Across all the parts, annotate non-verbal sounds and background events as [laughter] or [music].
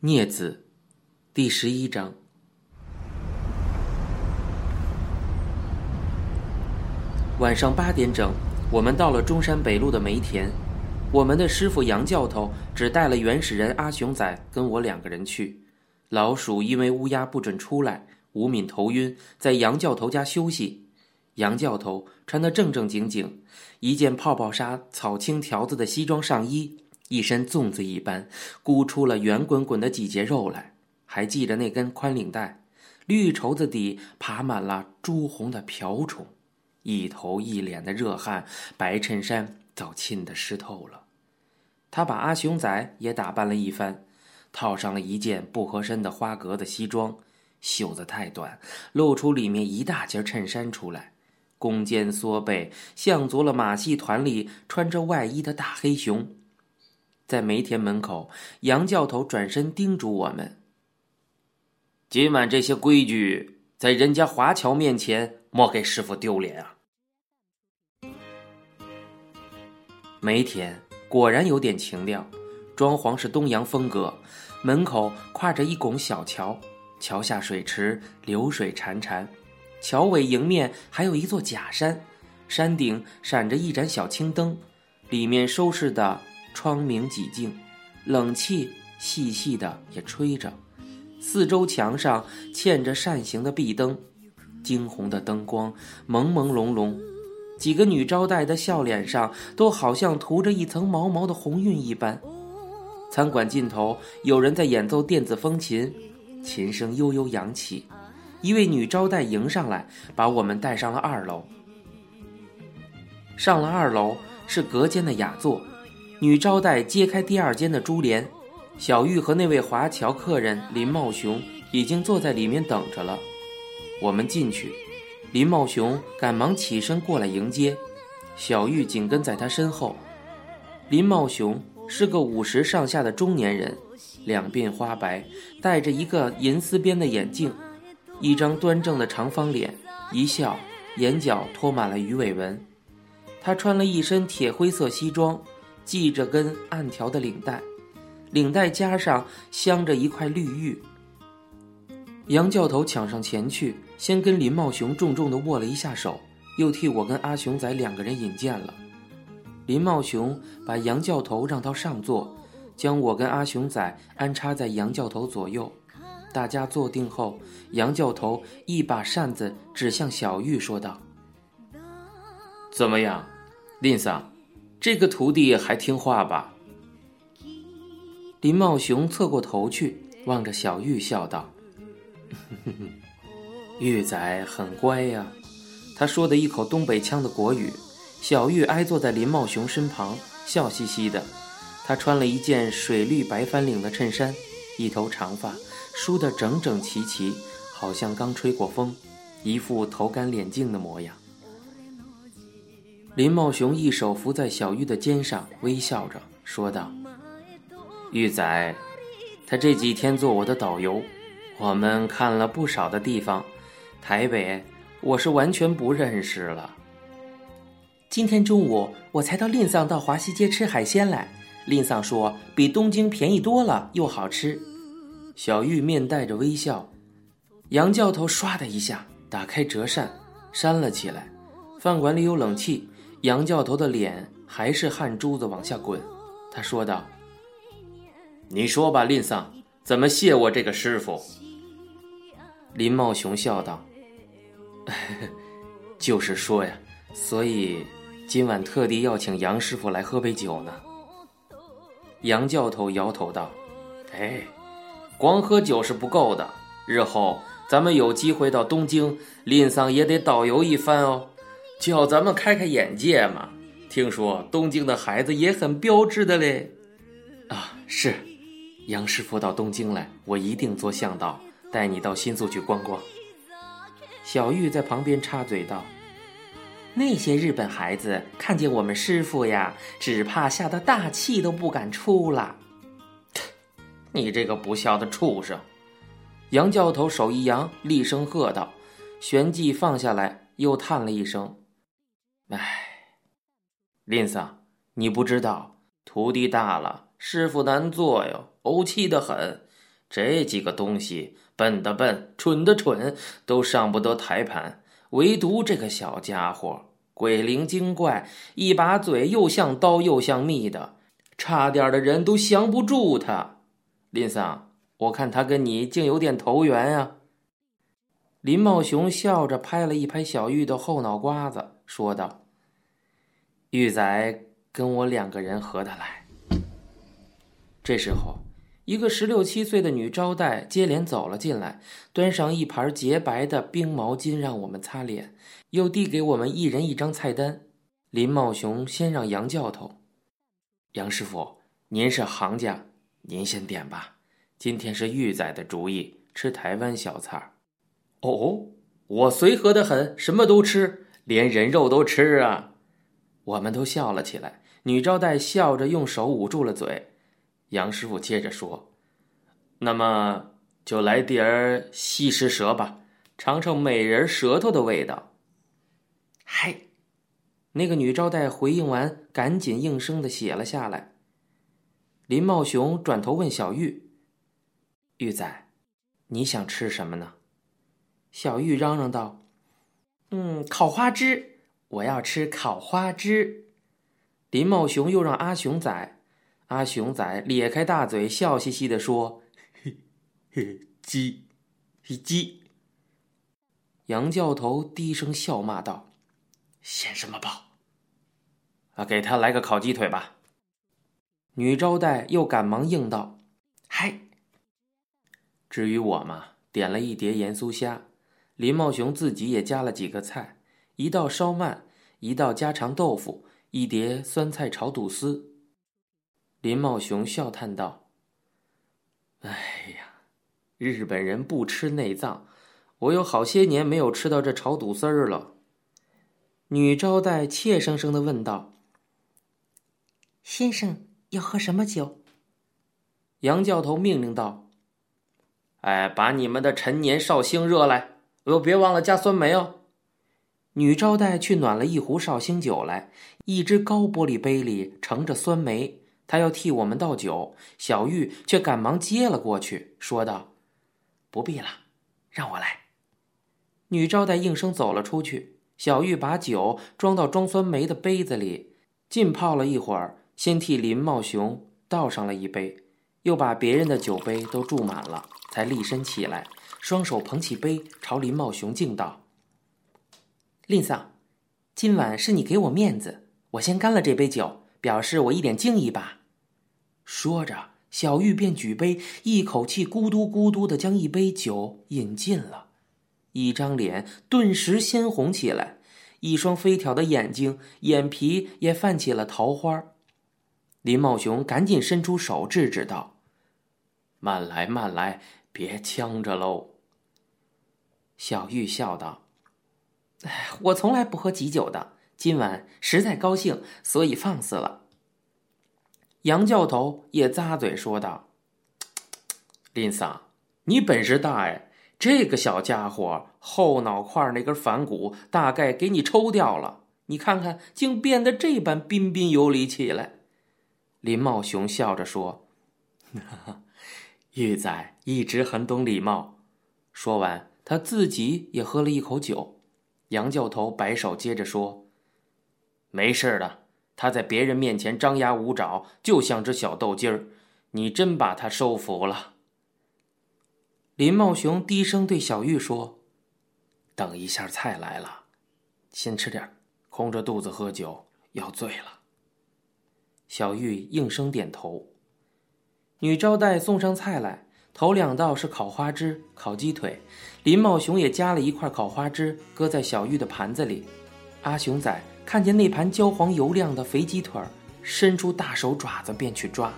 镊子，第十一章。晚上八点整，我们到了中山北路的梅田。我们的师傅杨教头只带了原始人阿雄仔跟我两个人去。老鼠因为乌鸦不准出来，吴敏头晕，在杨教头家休息。杨教头穿得正正经经，一件泡泡纱草青条子的西装上衣。一身粽子一般，箍出了圆滚滚的几节肉来，还系着那根宽领带，绿绸子底爬满了朱红的瓢虫，一头一脸的热汗，白衬衫早浸得湿透了。他把阿雄仔也打扮了一番，套上了一件不合身的花格子西装，袖子太短，露出里面一大截衬衫出来，弓肩缩背，像足了马戏团里穿着外衣的大黑熊。在梅田门口，杨教头转身叮嘱我们：“今晚这些规矩，在人家华侨面前莫给师傅丢脸啊！”梅田果然有点情调，装潢是东洋风格，门口跨着一拱小桥，桥下水池流水潺潺，桥尾迎面还有一座假山，山顶闪着一盏小青灯，里面收拾的。窗明几净，冷气细细的也吹着，四周墙上嵌着扇形的壁灯，惊红的灯光朦朦胧胧，几个女招待的笑脸上都好像涂着一层毛毛的红晕一般。餐馆尽头有人在演奏电子风琴，琴声悠悠扬起，一位女招待迎上来，把我们带上了二楼。上了二楼是隔间的雅座。女招待揭开第二间的珠帘，小玉和那位华侨客人林茂雄已经坐在里面等着了。我们进去，林茂雄赶忙起身过来迎接，小玉紧跟在他身后。林茂雄是个五十上下的中年人，两鬓花白，戴着一个银丝边的眼镜，一张端正的长方脸，一笑眼角拖满了鱼尾纹。他穿了一身铁灰色西装。系着根暗条的领带，领带夹上镶着一块绿玉。杨教头抢上前去，先跟林茂雄重重的握了一下手，又替我跟阿雄仔两个人引荐了。林茂雄把杨教头让到上座，将我跟阿雄仔安插在杨教头左右。大家坐定后，杨教头一把扇子指向小玉，说道：“怎么样，林桑？”这个徒弟还听话吧？林茂雄侧过头去，望着小玉笑道：“ [laughs] 玉仔很乖呀。”他说的一口东北腔的国语。小玉挨坐在林茂雄身旁，笑嘻嘻的。他穿了一件水绿白翻领的衬衫，一头长发梳得整整齐齐，好像刚吹过风，一副头干脸净的模样。林茂雄一手扶在小玉的肩上，微笑着说道：“玉仔，他这几天做我的导游，我们看了不少的地方。台北，我是完全不认识了。今天中午我才到吝丧到华西街吃海鲜来，吝丧说比东京便宜多了，又好吃。”小玉面带着微笑，杨教头唰的一下打开折扇，扇了起来。饭馆里有冷气。杨教头的脸还是汗珠子往下滚，他说道：“你说吧，林桑，怎么谢我这个师傅？”林茂雄笑道：“ [laughs] 就是说呀，所以今晚特地要请杨师傅来喝杯酒呢。”杨教头摇头道：“哎，光喝酒是不够的，日后咱们有机会到东京，林桑也得导游一番哦。”叫咱们开开眼界嘛！听说东京的孩子也很标致的嘞。啊，是，杨师傅到东京来，我一定做向导，带你到新宿去逛逛。小玉在旁边插嘴道：“那些日本孩子看见我们师傅呀，只怕吓得大气都不敢出了。[laughs] ”你这个不孝的畜生！杨教头手一扬，厉声喝道，旋即放下来，又叹了一声。唉，林桑，你不知道，徒弟大了，师傅难做哟，怄气的很。这几个东西笨的笨，蠢的蠢，都上不得台盘。唯独这个小家伙鬼灵精怪，一把嘴又像刀又像蜜的，差点的人都降不住他。林桑，我看他跟你竟有点投缘呀。林茂雄笑着拍了一拍小玉的后脑瓜子，说道：“玉仔跟我两个人合得来。”这时候，一个十六七岁的女招待接连走了进来，端上一盘洁白的冰毛巾让我们擦脸，又递给我们一人一张菜单。林茂雄先让杨教头：“杨师傅，您是行家，您先点吧。今天是玉仔的主意，吃台湾小菜。”哦，我随和的很，什么都吃，连人肉都吃啊！我们都笑了起来。女招待笑着用手捂住了嘴。杨师傅接着说：“那么就来点儿西施舌吧，尝尝美人舌头的味道。”嗨，那个女招待回应完，赶紧应声的写了下来。林茂雄转头问小玉：“玉仔，你想吃什么呢？”小玉嚷嚷道：“嗯，烤花枝，我要吃烤花枝。”林茂雄又让阿雄仔，阿雄仔咧开大嘴，笑嘻嘻的说：“嘿嘿，鸡，鸡。”杨教头低声笑骂道：“显什么宝？啊，给他来个烤鸡腿吧。”女招待又赶忙应道：“嗨。”至于我嘛，点了一碟盐酥虾。林茂雄自己也加了几个菜，一道烧鳗，一道家常豆腐，一碟酸菜炒肚丝。林茂雄笑叹道：“哎呀，日本人不吃内脏，我有好些年没有吃到这炒肚丝儿了。”女招待怯生生的问道：“先生要喝什么酒？”杨教头命令道：“哎，把你们的陈年绍兴热来。”又，别忘了加酸梅哦。女招待去暖了一壶绍兴酒来，一只高玻璃杯里盛着酸梅，她要替我们倒酒。小玉却赶忙接了过去，说道：“不必了，让我来。”女招待应声走了出去。小玉把酒装到装酸梅的杯子里，浸泡了一会儿，先替林茂雄倒上了一杯，又把别人的酒杯都注满了，才立身起来。双手捧起杯，朝林茂雄敬道：“林桑，今晚是你给我面子，我先干了这杯酒，表示我一点敬意吧。”说着，小玉便举杯，一口气咕嘟咕嘟的将一杯酒饮尽了，一张脸顿时鲜红起来，一双飞挑的眼睛，眼皮也泛起了桃花。林茂雄赶紧伸出手制止道：“慢来，慢来。”别呛着喽。小玉笑道：“哎，我从来不喝急酒的，今晚实在高兴，所以放肆了。”杨教头也咂嘴说道：“林桑，你本事大哎！这个小家伙后脑块那根反骨，大概给你抽掉了。你看看，竟变得这般彬彬有礼起来。”林茂雄笑着说：“哈哈。”玉仔一直很懂礼貌。说完，他自己也喝了一口酒。杨教头摆手，接着说：“没事的，他在别人面前张牙舞爪，就像只小豆鸡儿。你真把他收服了。”林茂雄低声对小玉说：“等一下菜来了，先吃点空着肚子喝酒要醉了。”小玉应声点头。女招待送上菜来，头两道是烤花枝、烤鸡腿，林茂雄也夹了一块烤花枝，搁在小玉的盘子里。阿雄仔看见那盘焦黄油亮的肥鸡腿伸出大手爪子便去抓。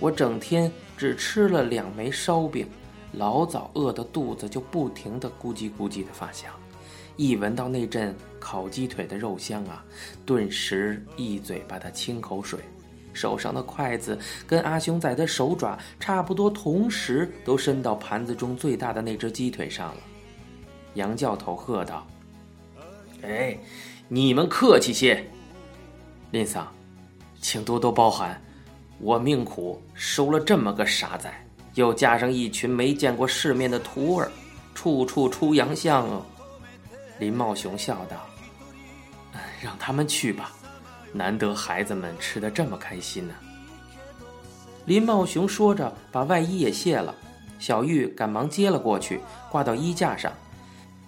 我整天只吃了两枚烧饼，老早饿得肚子就不停的咕叽咕叽的发响，一闻到那阵烤鸡腿的肉香啊，顿时一嘴巴的清口水。手上的筷子跟阿雄仔的手爪差不多，同时都伸到盘子中最大的那只鸡腿上了。杨教头喝道：“哎，你们客气些，林桑，请多多包涵，我命苦收了这么个傻仔，又加上一群没见过世面的徒儿，处处出洋相哦。林茂雄笑道：“让他们去吧，难得孩子们吃的这么开心呢。”林茂雄说着，把外衣也卸了。小玉赶忙接了过去，挂到衣架上。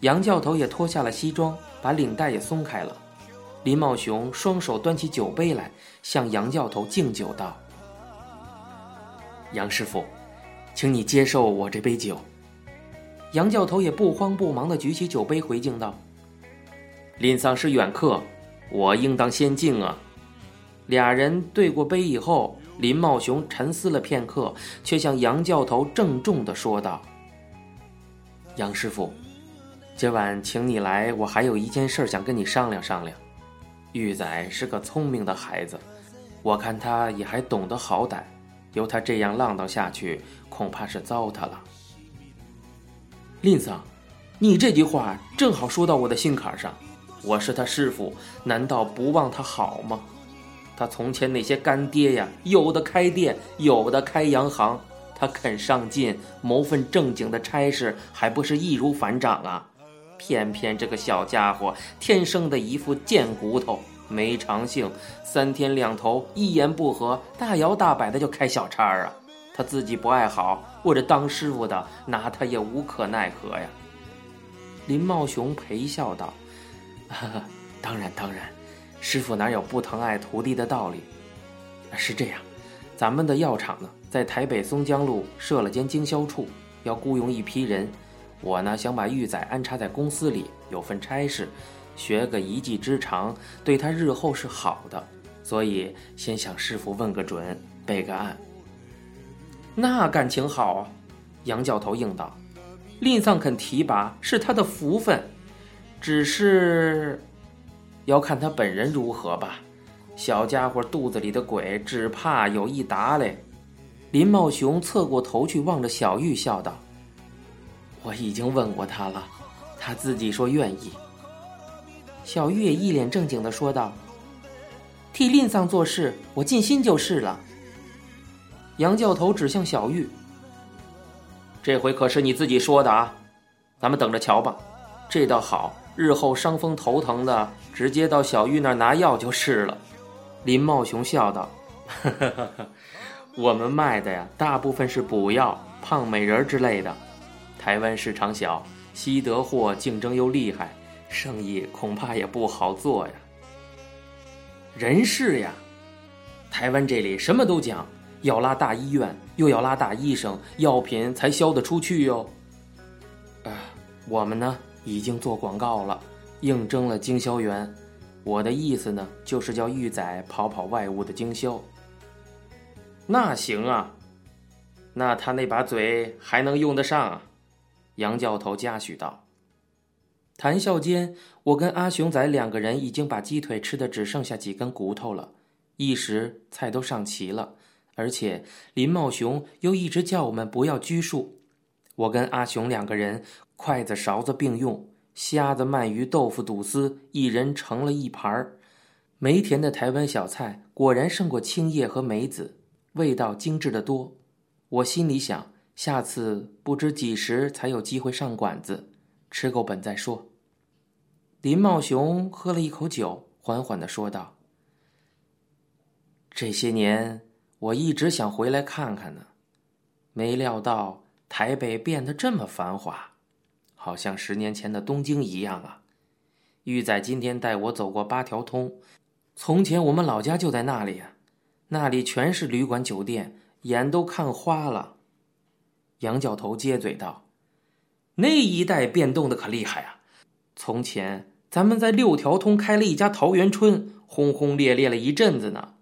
杨教头也脱下了西装，把领带也松开了。林茂雄双手端起酒杯来，向杨教头敬酒道：“杨师傅，请你接受我这杯酒。”杨教头也不慌不忙地举起酒杯回敬道：“林丧是远客，我应当先敬啊。”俩人对过杯以后，林茂雄沉思了片刻，却向杨教头郑重地说道：“杨师傅。”今晚请你来，我还有一件事想跟你商量商量。玉仔是个聪明的孩子，我看他也还懂得好歹，由他这样浪荡下去，恐怕是糟蹋了。林桑，你这句话正好说到我的心坎上。我是他师傅，难道不忘他好吗？他从前那些干爹呀，有的开店，有的开洋行，他肯上进，谋份正经的差事，还不是易如反掌啊？偏偏这个小家伙天生的一副贱骨头，没长性，三天两头一言不合大摇大摆的就开小差啊！他自己不爱好，我这当师傅的拿他也无可奈何呀。林茂雄陪笑道：“哈 [laughs] 哈当然当然，师傅哪有不疼爱徒弟的道理？是这样，咱们的药厂呢，在台北松江路设了间经销处，要雇佣一批人。”我呢，想把玉仔安插在公司里，有份差事，学个一技之长，对他日后是好的。所以先向师傅问个准，备个案。那感情好啊！杨教头应道：“吝丧肯提拔是他的福分，只是要看他本人如何吧。小家伙肚子里的鬼，只怕有一打嘞。”林茂雄侧过头去望着小玉，笑道。我已经问过他了，他自己说愿意。小玉也一脸正经的说道：“替林丧做事，我尽心就是了。”杨教头指向小玉：“这回可是你自己说的啊，咱们等着瞧吧。这倒好，日后伤风头疼的，直接到小玉那儿拿药就是了。”林茂雄笑道：“我们卖的呀，大部分是补药、胖美人之类的。”台湾市场小，西德货竞争又厉害，生意恐怕也不好做呀。人事呀，台湾这里什么都讲，要拉大医院，又要拉大医生，药品才销得出去哟。啊，我们呢已经做广告了，应征了经销员。我的意思呢，就是叫玉仔跑跑外务的经销。那行啊，那他那把嘴还能用得上啊？杨教头嘉许道：“谈笑间，我跟阿雄仔两个人已经把鸡腿吃的只剩下几根骨头了。一时菜都上齐了，而且林茂雄又一直叫我们不要拘束。我跟阿雄两个人筷子勺子并用，虾子、鳗鱼、豆腐、肚丝，一人盛了一盘儿。梅田的台湾小菜果然胜过青叶和梅子，味道精致的多。我心里想。”下次不知几时才有机会上馆子，吃够本再说。林茂雄喝了一口酒，缓缓的说道：“这些年我一直想回来看看呢，没料到台北变得这么繁华，好像十年前的东京一样啊。”玉仔今天带我走过八条通，从前我们老家就在那里啊，那里全是旅馆酒店，眼都看花了。杨教头接嘴道：“那一带变动的可厉害啊！从前咱们在六条通开了一家桃源春，轰轰烈烈了一阵子呢。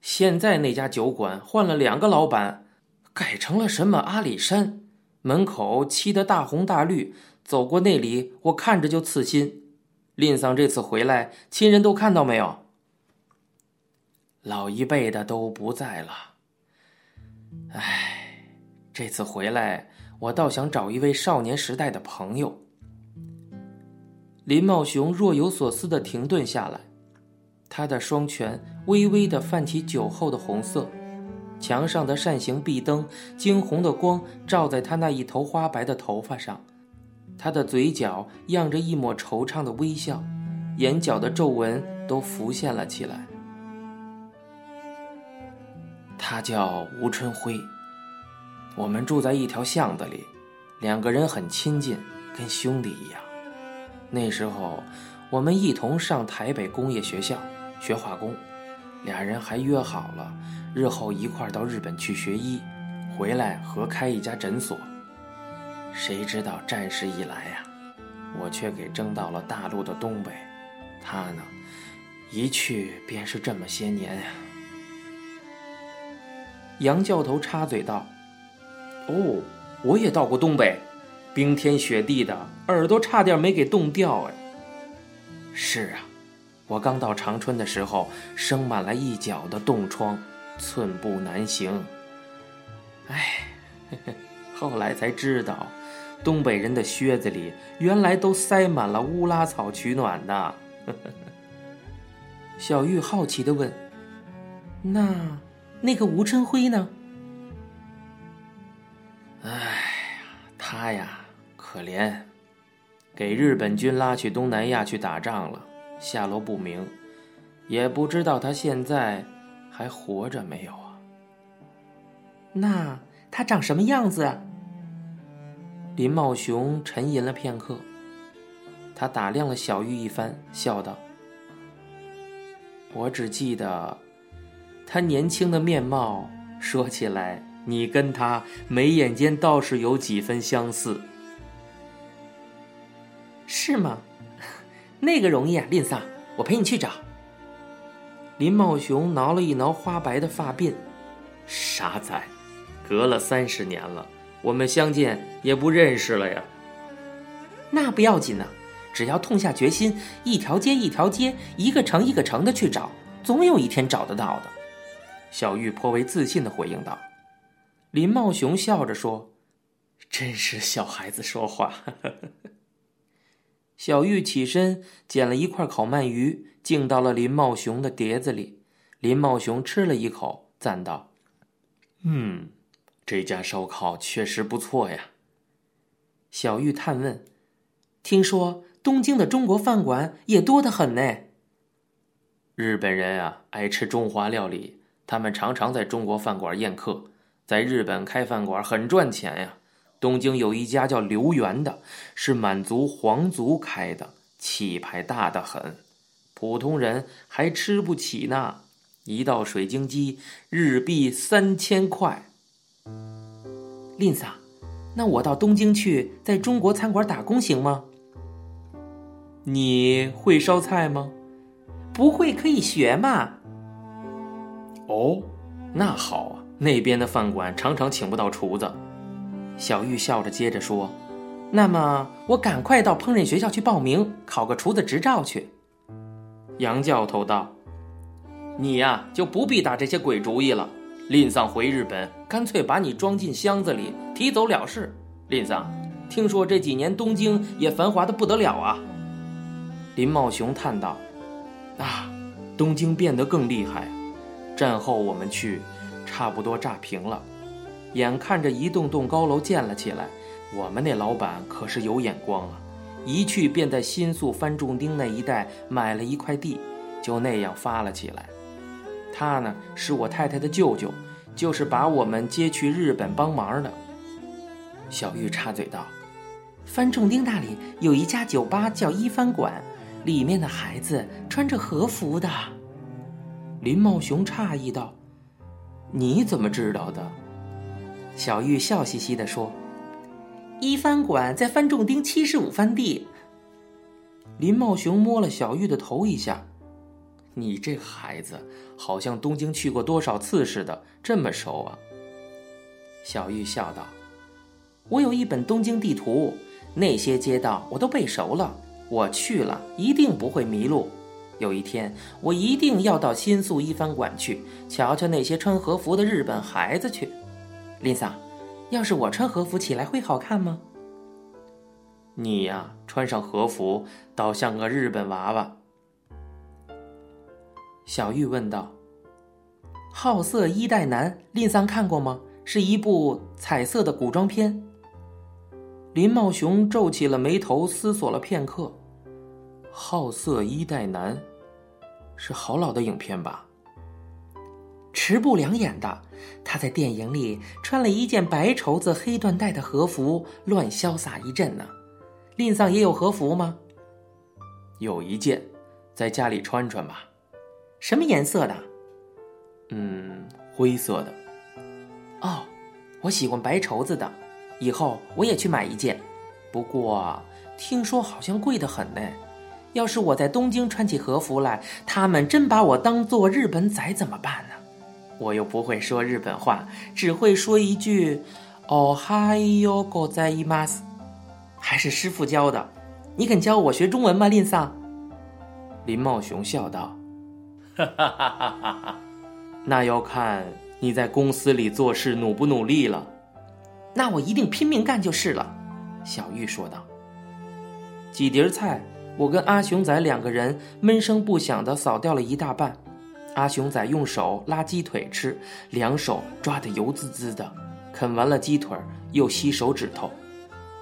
现在那家酒馆换了两个老板，改成了什么阿里山，门口漆的大红大绿，走过那里我看着就刺心。林桑这次回来，亲人都看到没有？老一辈的都不在了。唉。”这次回来，我倒想找一位少年时代的朋友。林茂雄若有所思的停顿下来，他的双拳微微的泛起酒后的红色。墙上的扇形壁灯，惊红的光照在他那一头花白的头发上，他的嘴角漾着一抹惆怅的微笑，眼角的皱纹都浮现了起来。他叫吴春辉，我们住在一条巷子里，两个人很亲近，跟兄弟一样。那时候，我们一同上台北工业学校学化工，俩人还约好了。日后一块到日本去学医，回来合开一家诊所。谁知道战事一来呀，我却给征到了大陆的东北，他呢，一去便是这么些年呀。杨教头插嘴道：“哦，我也到过东北，冰天雪地的，耳朵差点没给冻掉哎。”是啊，我刚到长春的时候，生满了一脚的冻疮。寸步难行。哎，[laughs] 后来才知道，东北人的靴子里原来都塞满了乌拉草取暖的。[laughs] 小玉好奇的问：“那那个吴春辉呢？”哎呀，他呀，可怜，给日本军拉去东南亚去打仗了，下落不明，也不知道他现在。还活着没有啊？那他长什么样子？啊林茂雄沉吟了片刻，他打量了小玉一番，笑道：“我只记得他年轻的面貌，说起来，你跟他眉眼间倒是有几分相似，是吗？[laughs] 那个容易啊，林桑，我陪你去找。”林茂雄挠了一挠花白的发鬓，傻仔，隔了三十年了，我们相见也不认识了呀。那不要紧呢，只要痛下决心，一条街一条街，一个城一个城的去找，总有一天找得到的。小玉颇为自信的回应道。林茂雄笑着说：“真是小孩子说话。[laughs] ”小玉起身捡了一块烤鳗鱼。敬到了林茂雄的碟子里，林茂雄吃了一口，赞道：“嗯，这家烧烤确实不错呀。”小玉探问：“听说东京的中国饭馆也多得很呢？”日本人啊，爱吃中华料理，他们常常在中国饭馆宴客，在日本开饭馆很赚钱呀。东京有一家叫刘源的，是满族皇族开的，气派大得很。普通人还吃不起呢，一道水晶鸡日币三千块。林桑，那我到东京去，在中国餐馆打工行吗？你会烧菜吗？不会可以学嘛。哦，那好啊，那边的饭馆常常请不到厨子。小玉笑着接着说：“那么我赶快到烹饪学校去报名，考个厨子执照去。”杨教头道：“你呀，就不必打这些鬼主意了。林桑回日本，干脆把你装进箱子里提走了事。林桑，听说这几年东京也繁华的不得了啊。”林茂雄叹道：“啊，东京变得更厉害。战后我们去，差不多炸平了。眼看着一栋栋高楼建了起来，我们那老板可是有眼光啊。”一去便在新宿番重町那一带买了一块地，就那样发了起来。他呢是我太太的舅舅，就是把我们接去日本帮忙的。小玉插嘴道：“番众町那里有一家酒吧叫一番馆，里面的孩子穿着和服的。”林茂雄诧异道：“你怎么知道的？”小玉笑嘻嘻地说。一番馆在番众町七十五番地。林茂雄摸了小玉的头一下，你这孩子好像东京去过多少次似的，这么熟啊？小玉笑道：“我有一本东京地图，那些街道我都背熟了。我去了一定不会迷路。有一天我一定要到新宿一番馆去，瞧瞧那些穿和服的日本孩子去。”林桑。要是我穿和服起来会好看吗？你呀，穿上和服倒像个日本娃娃。小玉问道：“好色衣带男》，林桑看过吗？是一部彩色的古装片。林茂雄皱起了眉头，思索了片刻。好色衣带男，是好老的影片吧？池部良演的，他在电影里穿了一件白绸子黑缎带的和服，乱潇洒一阵呢。令桑也有和服吗？有一件，在家里穿穿吧。什么颜色的？嗯，灰色的。哦，我喜欢白绸子的，以后我也去买一件。不过听说好像贵得很呢。要是我在东京穿起和服来，他们真把我当做日本仔怎么办呢？我又不会说日本话，只会说一句“哦嗨哟，狗在伊玛斯”，还是师傅教的。你肯教我学中文吗，林桑？林茂雄笑道：“哈哈哈哈哈哈，哈哈哈哈哈那要看你在公司里做事努不努力了。那我一定拼命干就是了。”小玉说道。几碟菜，我跟阿雄仔两个人闷声不响地扫掉了一大半。阿雄仔用手拉鸡腿吃，两手抓得油滋滋的，啃完了鸡腿又吸手指头。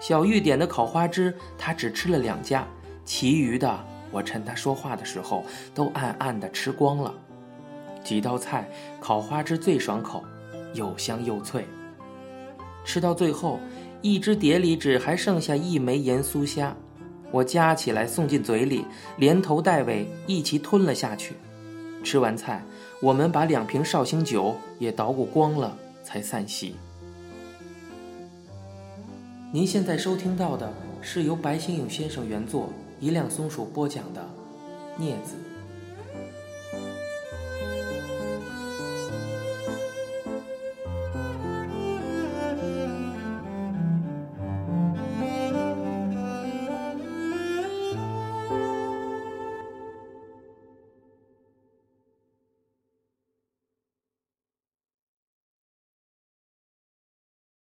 小玉点的烤花枝，他只吃了两夹，其余的我趁他说话的时候都暗暗的吃光了。几道菜，烤花枝最爽口，又香又脆。吃到最后，一只碟里只还剩下一枚盐酥虾，我夹起来送进嘴里，连头带尾一齐吞了下去。吃完菜，我们把两瓶绍兴酒也捣鼓光了，才散席。您现在收听到的是由白先勇先生原作、一辆松鼠播讲的《镊子》。